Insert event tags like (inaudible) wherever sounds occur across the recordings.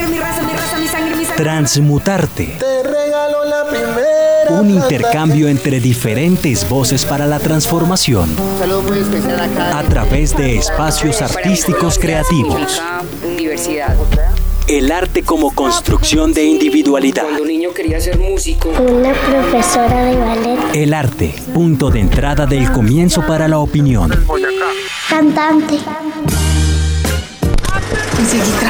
sangre, mi raza, mi raza, mi sangre, mi sangre. Transmutarte. Te regalo la primera. Un intercambio entre diferentes voces para la transformación. saludo muy especial acá. A través de espacios artísticos creativos. Diversidad. El arte como construcción de individualidad. Cuando un niño quería ser músico, Una profesora de ballet, El arte, punto de entrada del comienzo para la opinión. cantante. Trabajo.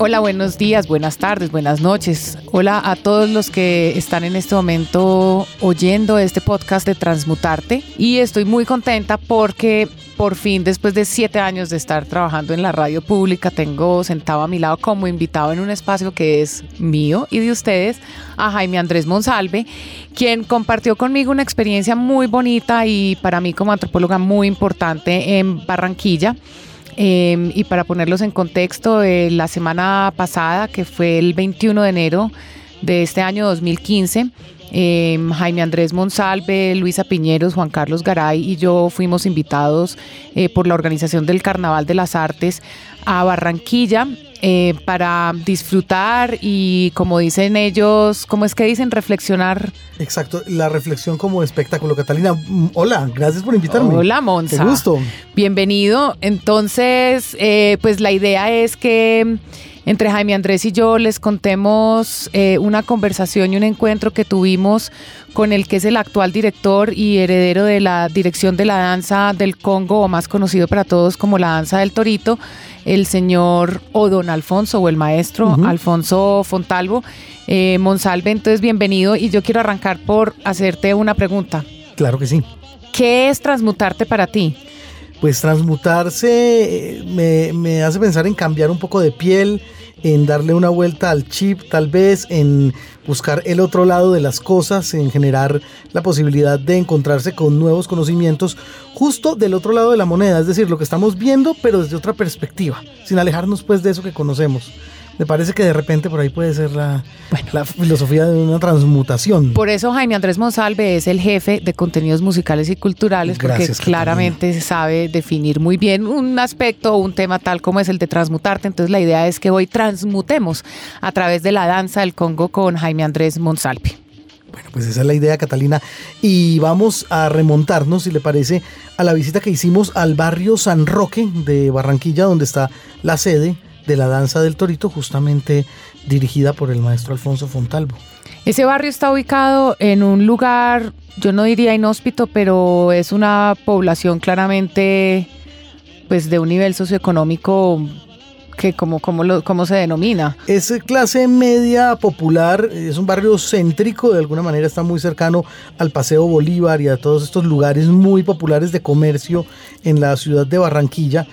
Hola, buenos días, buenas tardes, buenas noches. Hola a todos los que están en este momento oyendo este podcast de Transmutarte. Y estoy muy contenta porque por fin, después de siete años de estar trabajando en la radio pública, tengo sentado a mi lado como invitado en un espacio que es mío y de ustedes a Jaime Andrés Monsalve, quien compartió conmigo una experiencia muy bonita y para mí como antropóloga muy importante en Barranquilla. Eh, y para ponerlos en contexto, eh, la semana pasada, que fue el 21 de enero de este año 2015, eh, Jaime Andrés Monsalve, Luisa Piñeros, Juan Carlos Garay y yo fuimos invitados eh, por la Organización del Carnaval de las Artes a Barranquilla eh, para disfrutar y, como dicen ellos, ¿cómo es que dicen? Reflexionar. Exacto, la reflexión como espectáculo. Catalina, mm, hola, gracias por invitarme. Hola, Monza. Qué gusto. Bienvenido. Entonces, eh, pues la idea es que entre Jaime Andrés y yo les contemos eh, una conversación y un encuentro que tuvimos con el que es el actual director y heredero de la dirección de la danza del Congo, o más conocido para todos como la danza del Torito, el señor o don Alfonso o el maestro Alfonso Fontalvo. Eh, Monsalve, entonces bienvenido y yo quiero arrancar por hacerte una pregunta. Claro que sí. ¿Qué es transmutarte para ti? Pues transmutarse eh, me, me hace pensar en cambiar un poco de piel, en darle una vuelta al chip, tal vez, en buscar el otro lado de las cosas, en generar la posibilidad de encontrarse con nuevos conocimientos justo del otro lado de la moneda, es decir, lo que estamos viendo, pero desde otra perspectiva, sin alejarnos pues de eso que conocemos. Me parece que de repente por ahí puede ser la, la filosofía de una transmutación. Por eso Jaime Andrés Monsalve es el jefe de contenidos musicales y culturales, Gracias, porque claramente sabe definir muy bien un aspecto o un tema tal como es el de transmutarte. Entonces la idea es que hoy transmutemos a través de la danza del Congo con Jaime Andrés Monsalve. Bueno, pues esa es la idea, Catalina. Y vamos a remontarnos, si le parece, a la visita que hicimos al barrio San Roque de Barranquilla, donde está la sede de la danza del torito, justamente dirigida por el maestro Alfonso Fontalvo. Ese barrio está ubicado en un lugar, yo no diría inhóspito, pero es una población claramente pues de un nivel socioeconómico que como, como, lo, como se denomina. Es clase media popular, es un barrio céntrico, de alguna manera está muy cercano al Paseo Bolívar y a todos estos lugares muy populares de comercio en la ciudad de Barranquilla,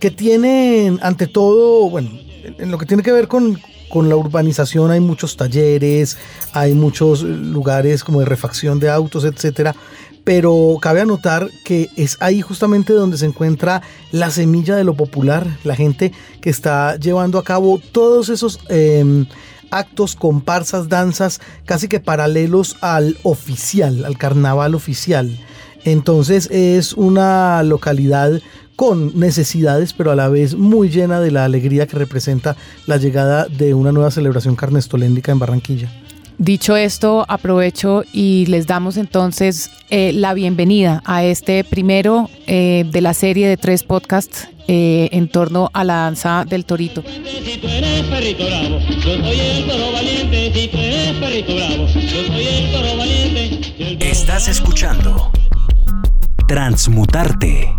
que tienen ante todo, bueno, en lo que tiene que ver con, con la urbanización hay muchos talleres, hay muchos lugares como de refacción de autos, etcétera. Pero cabe anotar que es ahí justamente donde se encuentra la semilla de lo popular, la gente que está llevando a cabo todos esos eh, actos, comparsas, danzas, casi que paralelos al oficial, al carnaval oficial. Entonces es una localidad con necesidades, pero a la vez muy llena de la alegría que representa la llegada de una nueva celebración carnestoléndica en Barranquilla. Dicho esto, aprovecho y les damos entonces eh, la bienvenida a este primero eh, de la serie de tres podcasts eh, en torno a la danza del torito. Estás escuchando Transmutarte.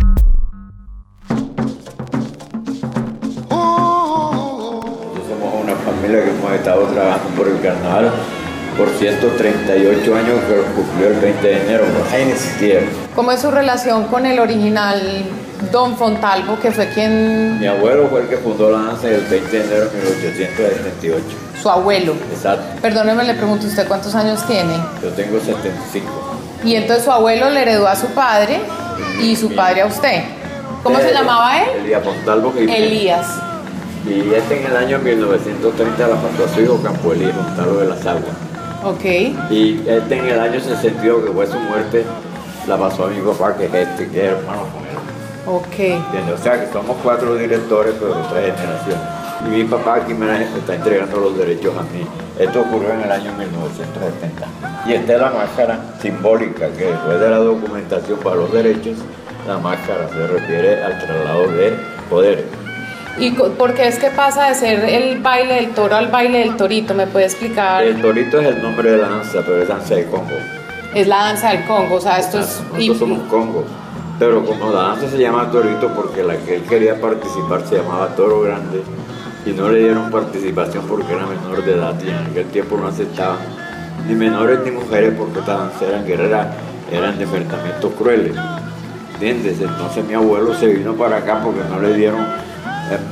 Nosotros somos una familia que hemos estado trabajando por el carnaval por 138 años que cumplió el 20 de enero. Ahí en ese tiempo. ¿Cómo es su relación con el original Don Fontalvo, que fue quien, Mi abuelo fue el que fundó la danza el 20 de enero de 1878. su abuelo. Exacto. Perdóneme, le pregunto, ¿usted cuántos años tiene? Yo tengo 75. Y entonces su abuelo le heredó a su padre y su padre a usted. ¿Cómo se llamaba él? Elías Jiménez. Elías. Y este en el año 1930 la pasó a su hijo Campo Elías Montalvo de las Aguas. Ok. Y este en el año 62, que fue su muerte, la pasó a mi papá, que es este, que es hermano con él. Ok. ¿Entiendes? O sea que somos cuatro directores, pero de tres generaciones. Y mi papá aquí me me está entregando los derechos a mí. Esto ocurrió en el año 1970. Y esta es la máscara simbólica, que después de la documentación para los derechos, la máscara se refiere al traslado de poderes. ¿Y por qué es que pasa de ser el baile del toro al baile del torito? ¿Me puede explicar? El torito es el nombre de la danza, pero es danza de Congo. Es la danza del Congo, o sea, esto es... Nosotros somos Congo. Pero como la danza se llama torito porque la que él quería participar se llamaba toro grande y no le dieron participación porque era menor de edad y en aquel tiempo no aceptaban ni menores ni mujeres porque esta danza eran guerreras, eran enfrentamientos crueles. ¿Entiendes? Entonces mi abuelo se vino para acá porque no le dieron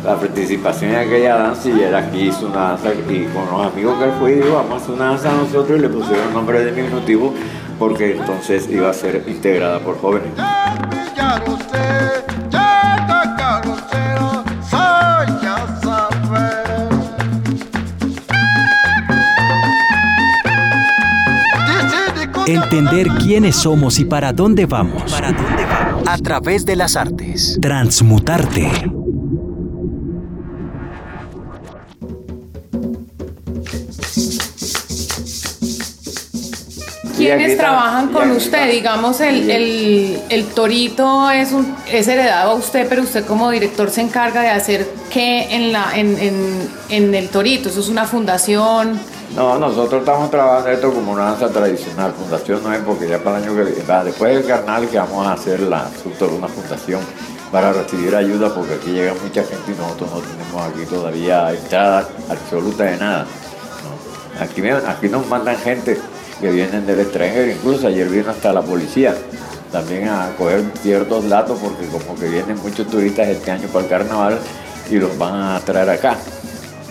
la participación en aquella danza y él aquí hizo una danza y con los amigos que él fue dijo vamos a hacer una danza nosotros y le pusieron el nombre de diminutivo porque entonces iba a ser integrada por jóvenes. Entender quiénes somos y para dónde vamos. ¿Para dónde vamos? A través de las artes. Transmutarte. ¿Quiénes trabajan con usted? Digamos, el, el, el torito es, un, es heredado a usted, pero usted como director se encarga de hacer qué en, la, en, en, en el torito. Eso es una fundación. No, nosotros estamos trabajando esto como una danza tradicional. Fundación no es porque ya para el año que viene, después del carnaval que vamos a hacer la, una fundación para recibir ayuda porque aquí llega mucha gente y nosotros no tenemos aquí todavía entrada absoluta de nada. ¿no? Aquí, aquí nos mandan gente que vienen del extranjero, incluso ayer vino hasta la policía también a coger ciertos datos porque como que vienen muchos turistas este año para el carnaval y los van a traer acá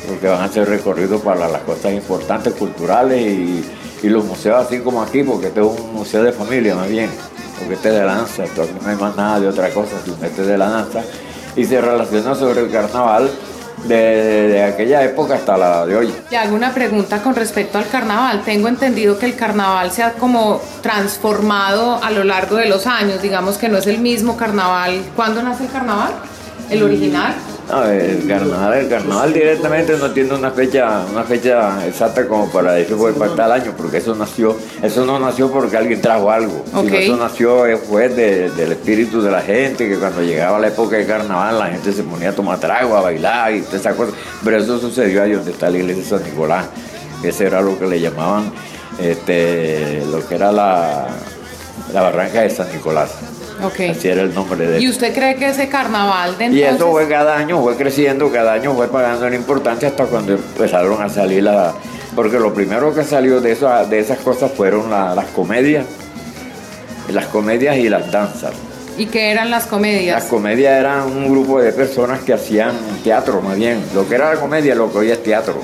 porque van a hacer recorridos para las cosas importantes, culturales y, los museos así como aquí, porque este es un museo de familia más bien, porque este es de la danza, aquí no hay más nada de otra cosa, sino este es de la danza, y se relaciona sobre el carnaval de, de aquella época hasta la de hoy. Le hago una pregunta con respecto al carnaval. Tengo entendido que el carnaval se ha como transformado a lo largo de los años. Digamos que no es el mismo carnaval. ¿Cuándo nace el carnaval? ¿El original? No, el carnaval, el carnaval directamente no tiene una fecha, una fecha exacta como para decir fue para tal año, porque eso nació, eso no nació porque alguien trajo algo, sino Ok. eso nació eh, fue de- del espíritu de la gente, que cuando llegaba la época de carnaval la gente se ponía a tomar trago, a bailar y todas esas cosas, pero eso sucedió ahí donde está la iglesia de San Nicolás, ese era lo que le llamaban, este, lo que era la, la barranca de San Nicolás, Así era el nombre de ¿Y usted cree que ese carnaval de y entonces... eso fue cada año, fue creciendo, cada año fue pagando en importancia hasta cuando empezaron a salir las... Porque lo primero que salió de, eso, de esas cosas fueron la- las comedias, las comedias y las danzas. ¿Y qué eran las Las comedias? comedias eran un grupo de personas que hacían teatro, más bien. Lo que era la comedia, lo que hoy es teatro.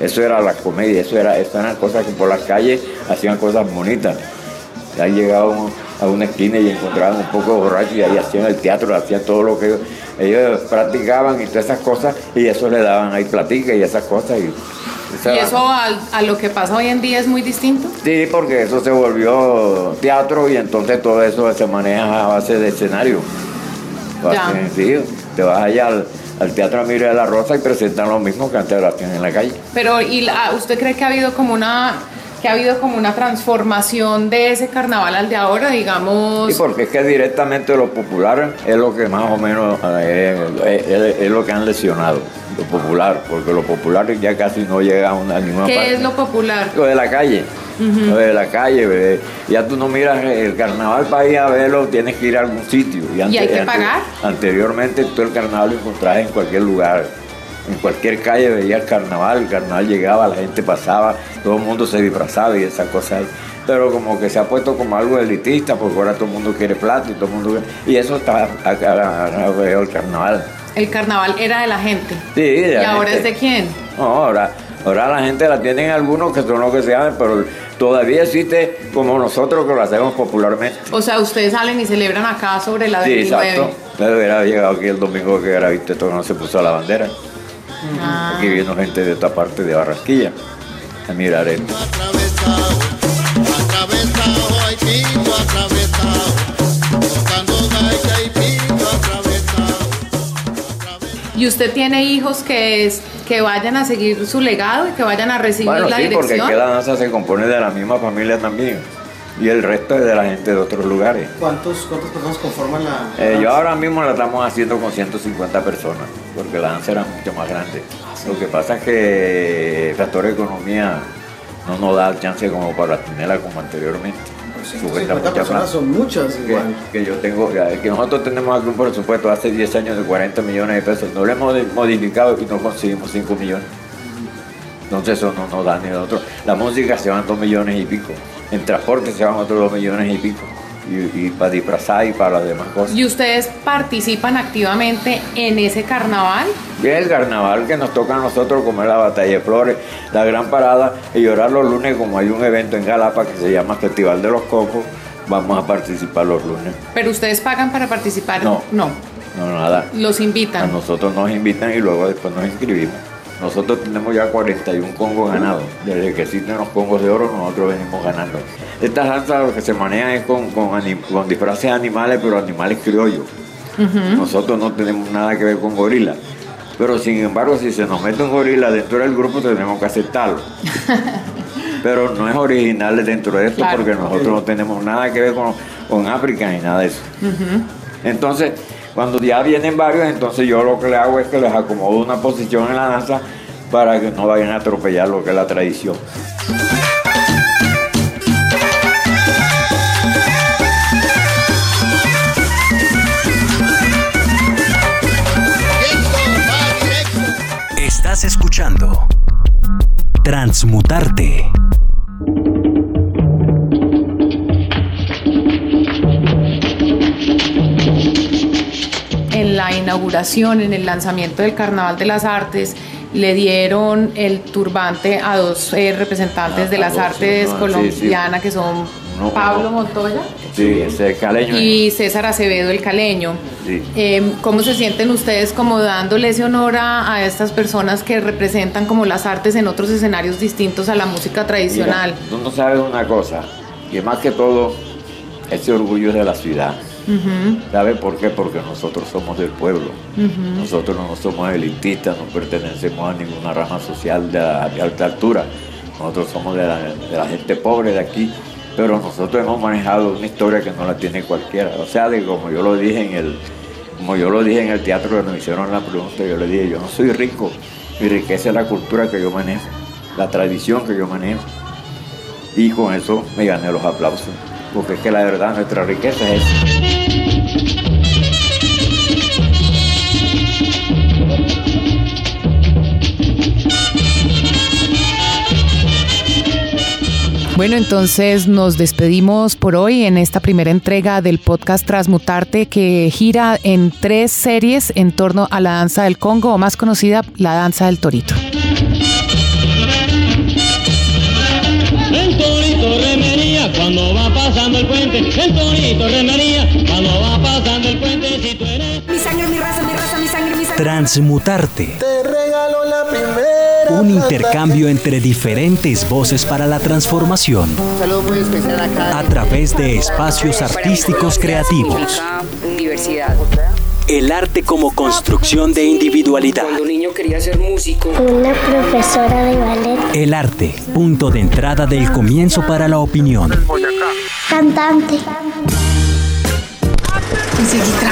Eso era la comedia, eso, era, eso eran cosas que por las calles hacían cosas bonitas. Ya llegaban a una esquina y encontraban un poco de borrachos y ahí hacían el teatro, hacían todo lo que ellos, practicaban y todas esas cosas y eso le daban ahí platica y esas cosas. Y, esa ¿Y era- eso a, lo que pasa hoy en día es muy distinto? Sí, porque eso se volvió teatro y entonces todo eso se maneja a base de escenario. Ya. Así, sí, te vas allá al, al Teatro Amiria de la Rosa y presentan lo mismo que antes lo hacían en la calle. Pero ¿y la- ¿usted cree que ha habido como una que ha habido como una transformación de ese carnaval al de ahora, digamos? Sí, porque es que directamente lo popular es lo que más o menos eh, es, es- es lo que han lesionado, lo popular, porque lo popular ya casi no llega a, una, a ninguna ¿Qué parte. es lo popular? Lo de la calle. Lo de la calle, bebé. ya tú no miras el carnaval para ir a verlo, tienes que ir a algún sitio. ¿Y hay que ante- pagar? Anteriormente tú el carnaval lo encontrabas en cualquier lugar. En cualquier calle veía el carnaval, el carnaval llegaba, la gente pasaba, todo el mundo se disfrazaba y esas cosas. pero como que se ha puesto como algo elitista, porque ahora todo el mundo quiere plata y todo el mundo quiere- Y eso está acá el carnaval. El carnaval era de la gente. Sí, ¿Y la ahora gente- es de quién? No, ahora, ahora la gente la tienen algunos que son los que se llaman, pero todavía existe como nosotros que lo hacemos popularmente. O sea, ustedes salen y celebran acá sobre la Sí, 29. exacto. Pero hubiera llegado aquí el domingo que era visto todo, no se puso la bandera. Ah. Aquí vino gente de esta parte de Barranquilla a mirar esto. Y pito atravesado. ¿Y usted tiene hijos que, es, que vayan a seguir su legado y que vayan a recibir Bueno, la sí, porque aquí la danza se compone de la misma familia también. Y el resto es de la gente de otros lugares. ¿Cuántos, ¿Cuántas personas conforman la.? Eh, yo ahora mismo la estamos haciendo con 150 personas, porque la danza era mucho más grande. Lo que pasa es que el factor de economía no nos da chance como para tenerla como anteriormente. Supuesta 150 mucha personas son muchas igual. que yo tengo, que nosotros tenemos aquí un presupuesto hace 10 años de 40 millones de pesos, no lo hemos modificado y no conseguimos 5 millones. Entonces eso no nos da ni otro. La música se van 2 millones y pico, en transporte se van otros 2 millones y pico, y, y para disfrazar y para las demás cosas. ¿Y ustedes participan activamente en ese carnaval? Y el carnaval que nos toca a nosotros como es la batalla de flores, la gran parada y llorar los lunes como hay un evento en Galapa que se llama Festival de los Copos, vamos a participar los lunes. ¿Pero ustedes pagan para participar? No. No. No, nada. Los A invitan. nosotros nos invitan y luego después nos inscribimos. Nosotros tenemos ya 41 congos ganados. Desde que existen los congos de oro, nosotros venimos ganando. Estas danzas lo que se manejan es con, con, con disfraces animales, pero animales criollos. Nosotros no tenemos nada que ver con gorilas. Pero sin embargo, si se nos mete un gorila dentro del grupo, tenemos que aceptarlo. (laughs) Pero no es original dentro de esto Claro. porque nosotros no tenemos nada que ver con, con África ni nada de eso. Entonces, cuando ya vienen varios, entonces yo lo que le hago es que les acomodo una posición en la danza para que no vayan a atropellar lo que es la tradición. Estás escuchando Transmutarte. Inauguración, en el lanzamiento del Carnaval de las Artes, le dieron el turbante a dos eh, representantes Ah, de las a dos, artes sí, no, colombianas que son Pablo Montoya Sí, ese caleño. y César Acevedo el Caleño. Eh, ¿Cómo se sienten ustedes como dándole ese honor a, a estas personas que representan como las artes en otros escenarios distintos a la música tradicional? Mira, tú no sabes una cosa, que más que todo, ese orgullo es de la ciudad. Ujú, ¿Sabe por qué? Porque nosotros somos del pueblo. Nosotros no somos elitistas, no pertenecemos a ninguna rama social de, de alta altura. Nosotros somos de la, de la gente pobre de aquí, pero nosotros hemos manejado una historia que no la tiene cualquiera. O sea, de como yo lo dije en el, como yo lo dije en el teatro cuando me hicieron la pregunta, yo le dije, yo no soy rico, mi riqueza es la cultura que yo manejo, la tradición que yo manejo. Y con eso me gané los aplausos, porque es que la verdad nuestra riqueza es esa. Bueno, entonces nos despedimos por hoy en esta primera entrega del podcast Transmutarte que gira en tres series en torno a la danza del Congo o más conocida, la danza del torito. El torito remería cuando va pasando el puente. El torito remería cuando va Transmutarte. Te regalo la primera. Un intercambio entre diferentes voces para la transformación Saludos muy especial acá. a través de espacios artísticos creativos. Universidad. El arte como construcción de individualidad. Cuando niño quería ser músico. Una profesora de ballet. El arte, punto de entrada del comienzo para la opinión. Cantante. Trabajo